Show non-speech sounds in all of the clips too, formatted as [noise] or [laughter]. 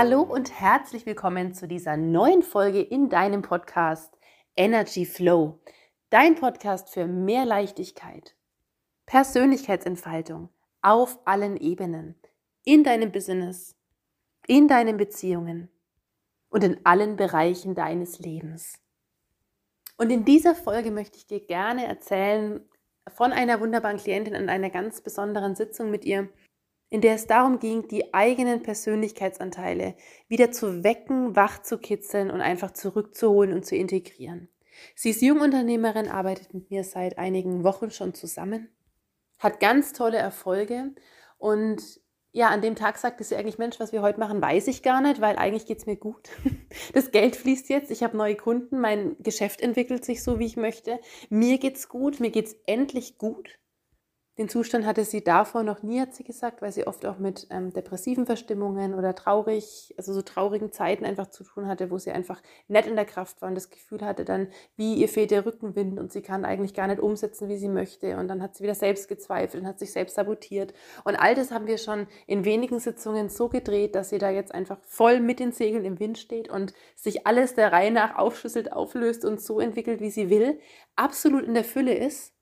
Hallo und herzlich willkommen zu dieser neuen Folge in deinem Podcast Energy Flow. Dein Podcast für mehr Leichtigkeit, Persönlichkeitsentfaltung auf allen Ebenen, in deinem Business, in deinen Beziehungen und in allen Bereichen deines Lebens. Und in dieser Folge möchte ich dir gerne erzählen von einer wunderbaren Klientin an einer ganz besonderen Sitzung mit ihr, in der es darum ging, die eigenen Persönlichkeitsanteile wieder zu wecken, wach zu kitzeln und einfach zurückzuholen und zu integrieren. Sie ist Jungunternehmerin, arbeitet mit mir seit einigen Wochen schon zusammen, hat ganz tolle Erfolge und ja, an dem Tag sagte sie eigentlich, Mensch, was wir heute machen, weiß ich gar nicht, weil eigentlich geht es mir gut. [laughs] Das Geld fließt jetzt, ich habe neue Kunden, mein Geschäft entwickelt sich so, wie ich möchte. Mir geht es gut, mir geht es endlich gut. Den Zustand hatte sie davor noch nie, hat sie gesagt, weil sie oft auch mit ähm, depressiven Verstimmungen oder traurig, also so traurigen Zeiten einfach zu tun hatte, wo sie einfach nett in der Kraft war und das Gefühl hatte dann, wie ihr fehlt der Rückenwind und sie kann eigentlich gar nicht umsetzen, wie sie möchte. Und dann hat sie wieder selbst gezweifelt und hat sich selbst sabotiert. Und all das haben wir schon in wenigen Sitzungen so gedreht, dass sie da jetzt einfach voll mit den Segeln im Wind steht und sich alles der Reihe nach aufschlüsselt, auflöst und so entwickelt, wie sie will, absolut in der Fülle ist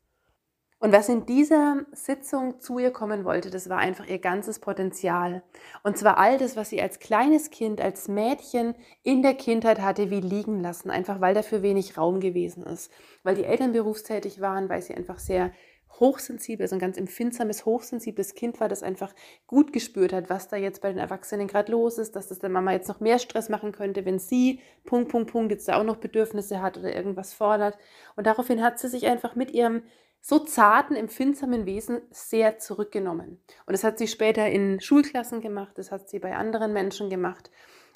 und was in dieser Sitzung zu ihr kommen wollte, das war einfach ihr ganzes Potenzial. Und zwar all das, was sie als kleines Kind, als Mädchen in der Kindheit hatte, wie liegen lassen, einfach weil dafür wenig Raum gewesen ist. Weil die Eltern berufstätig waren, weil sie einfach sehr hochsensibel, also ein ganz empfindsames, hochsensibles Kind war, das einfach gut gespürt hat, was da jetzt bei den Erwachsenen gerade los ist, dass das der Mama jetzt noch mehr Stress machen könnte, wenn sie, Punkt, Punkt, Punkt, jetzt da auch noch Bedürfnisse hat oder irgendwas fordert. Und daraufhin hat sie sich einfach mit ihrem so zarten, empfindsamen Wesen sehr zurückgenommen. Und das hat sie später in Schulklassen gemacht, das hat sie bei anderen Menschen gemacht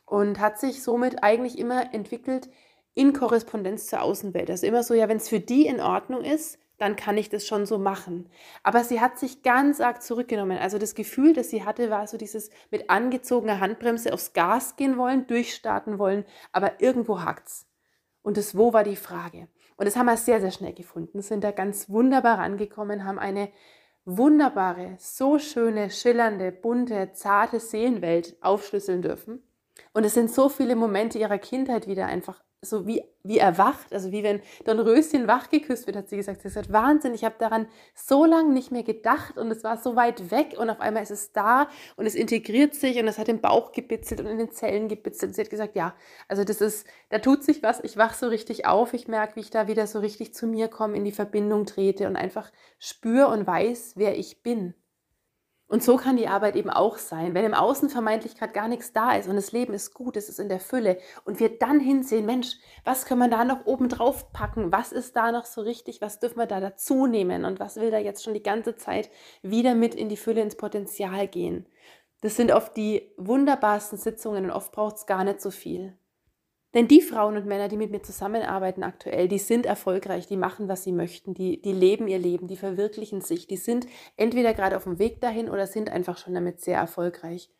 und hat sich somit eigentlich immer entwickelt in Korrespondenz zur Außenwelt. Also immer so, ja, wenn es für die in Ordnung ist, dann kann ich das schon so machen. Aber sie hat sich ganz arg zurückgenommen. Also das Gefühl, das sie hatte, war so dieses mit angezogener Handbremse aufs Gas gehen wollen, durchstarten wollen, aber irgendwo hakt's. Und das Wo war die Frage. Und das haben wir sehr, sehr schnell gefunden, sind da ganz wunderbar rangekommen, haben eine wunderbare, so schöne, schillernde, bunte, zarte Seelenwelt aufschlüsseln dürfen. Und es sind so viele Momente ihrer Kindheit wieder einfach so wie, wie erwacht, also wie wenn Dornröschen wach geküsst wird, hat sie gesagt. Sie hat gesagt, Wahnsinn, ich habe daran so lange nicht mehr gedacht und es war so weit weg und auf einmal ist es da und es integriert sich und es hat im Bauch gebitzelt und in den Zellen gebitzelt. Sie hat gesagt, ja, also das ist, da tut sich was, ich wach so richtig auf, ich merke, wie ich da wieder so richtig zu mir komme, in die Verbindung trete und einfach spüre und weiß, wer ich bin. Und so kann die Arbeit eben auch sein. Wenn im Außen vermeintlich gerade gar nichts da ist und das Leben ist gut, es ist in der Fülle und wir dann hinsehen, Mensch, was können wir da noch oben drauf packen? Was ist da noch so richtig? Was dürfen wir da dazu nehmen? Und was will da jetzt schon die ganze Zeit wieder mit in die Fülle, ins Potenzial gehen? Das sind oft die wunderbarsten Sitzungen und oft braucht es gar nicht so viel. Denn die Frauen und Männer, die mit mir zusammenarbeiten aktuell, die sind erfolgreich, die machen, was sie möchten, die, die leben ihr Leben, die verwirklichen sich, die sind entweder gerade auf dem Weg dahin oder sind einfach schon damit sehr erfolgreich.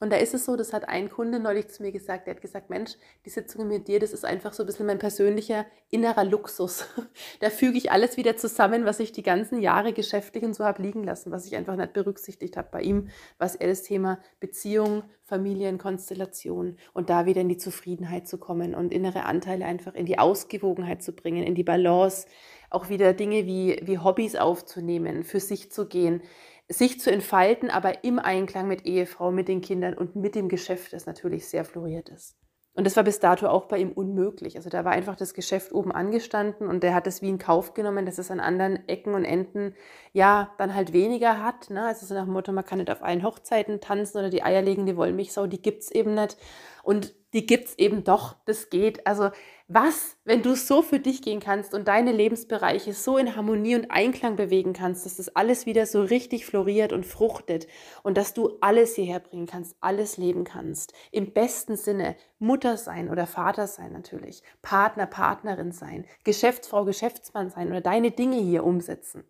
Und da ist es so, das hat ein Kunde neulich zu mir gesagt, der hat gesagt, Mensch, die Sitzung mit dir, das ist einfach so ein bisschen mein persönlicher innerer Luxus. [laughs] Da füge ich alles wieder zusammen, was ich die ganzen Jahre geschäftlich und so habe liegen lassen, was ich einfach nicht berücksichtigt habe bei ihm, was er das Thema Beziehung, Familienkonstellation und da wieder in die Zufriedenheit zu kommen und innere Anteile einfach in die Ausgewogenheit zu bringen, in die Balance, auch wieder Dinge wie, wie Hobbys aufzunehmen, für sich zu gehen sich zu entfalten, aber im Einklang mit Ehefrau, mit den Kindern und mit dem Geschäft, das natürlich sehr floriert ist. Und das war bis dato auch bei ihm unmöglich. Also da war einfach das Geschäft oben angestanden und der hat es wie in Kauf genommen, dass es an anderen Ecken und Enden ja dann halt weniger hat. Ne? Also so nach dem Motto, man kann nicht auf allen Hochzeiten tanzen oder die eierlegende Wollmilchsau, die gibt es eben nicht. Und die gibt es eben doch, das geht. Also was, wenn du so für dich gehen kannst und deine Lebensbereiche so in Harmonie und Einklang bewegen kannst, dass das alles wieder so richtig floriert und fruchtet und dass du alles hierher bringen kannst, alles leben kannst. Im besten Sinne Mutter sein oder Vater sein natürlich, Partner, Partnerin sein, Geschäftsfrau, Geschäftsmann sein oder deine Dinge hier umsetzen.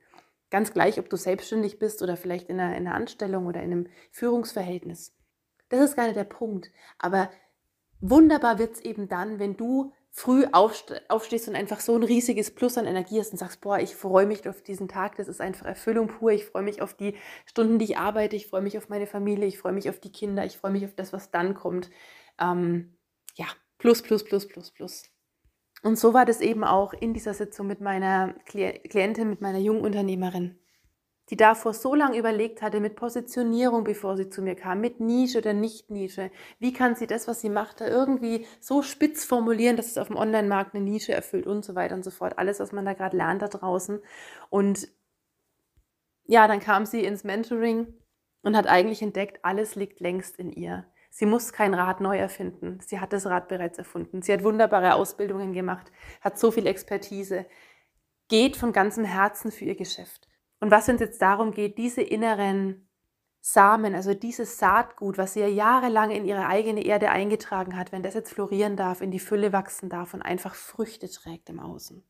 Ganz gleich, ob du selbstständig bist oder vielleicht in einer, in einer Anstellung oder in einem Führungsverhältnis. Das ist nicht der Punkt. Aber wunderbar wird es eben dann, wenn du früh aufstehst und einfach so ein riesiges Plus an Energie hast und sagst, boah, ich freue mich auf diesen Tag, das ist einfach Erfüllung pur, ich freue mich auf die Stunden, die ich arbeite, ich freue mich auf meine Familie, ich freue mich auf die Kinder, ich freue mich auf das, was dann kommt. Ähm, ja, plus, plus, plus, plus, plus. Und so war das eben auch in dieser Sitzung mit meiner Klientin, mit meiner jungen Unternehmerin die davor so lange überlegt hatte mit Positionierung, bevor sie zu mir kam, mit Nische oder Nicht-Nische. Wie kann sie das, was sie macht, da irgendwie so spitz formulieren, dass es auf dem Online-Markt eine Nische erfüllt und so weiter und so fort. Alles, was man da gerade lernt da draußen. Und ja, dann kam sie ins Mentoring und hat eigentlich entdeckt, alles liegt längst in ihr. Sie muss kein Rad neu erfinden. Sie hat das Rad bereits erfunden. Sie hat wunderbare Ausbildungen gemacht, hat so viel Expertise, geht von ganzem Herzen für ihr Geschäft. Und was uns jetzt darum geht, diese inneren Samen, also dieses Saatgut, was sie ja jahrelang in ihre eigene Erde eingetragen hat, wenn das jetzt florieren darf, in die Fülle wachsen darf und einfach Früchte trägt im Außen.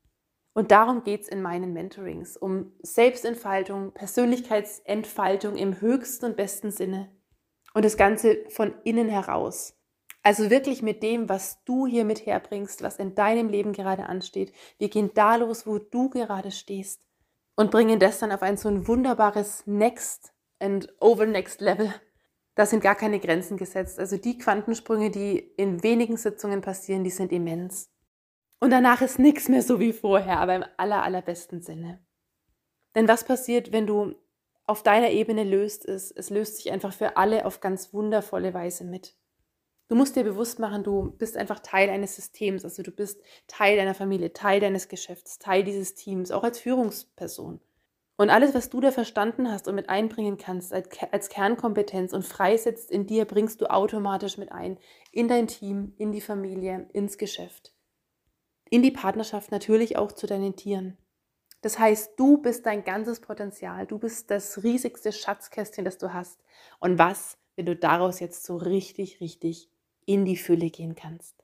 Und darum geht es in meinen Mentorings, um Selbstentfaltung, Persönlichkeitsentfaltung im höchsten und besten Sinne. Und das Ganze von innen heraus. Also wirklich mit dem, was du hier mit herbringst, was in deinem Leben gerade ansteht. Wir gehen da los, wo du gerade stehst und bringen das dann auf ein so ein wunderbares Next and over Next Level. Da sind gar keine Grenzen gesetzt. Also die Quantensprünge, die in wenigen Sitzungen passieren, die sind immens. Und danach ist nichts mehr so wie vorher, aber im aller, allerbesten Sinne. Denn was passiert, wenn du auf deiner Ebene löst, ist, es löst sich einfach für alle auf ganz wundervolle Weise mit. Du musst dir bewusst machen, du bist einfach Teil eines Systems, also du bist Teil deiner Familie, Teil deines Geschäfts, Teil dieses Teams, auch als Führungsperson. Und alles, was du da verstanden hast und mit einbringen kannst als Kernkompetenz und freisetzt in dir, bringst du automatisch mit ein in dein Team, in die Familie, ins Geschäft, in die Partnerschaft, natürlich auch zu deinen Tieren. Das heißt, du bist dein ganzes Potenzial, du bist das riesigste Schatzkästchen, das du hast. Und was, wenn du daraus jetzt so richtig, richtig in die Fülle gehen kannst.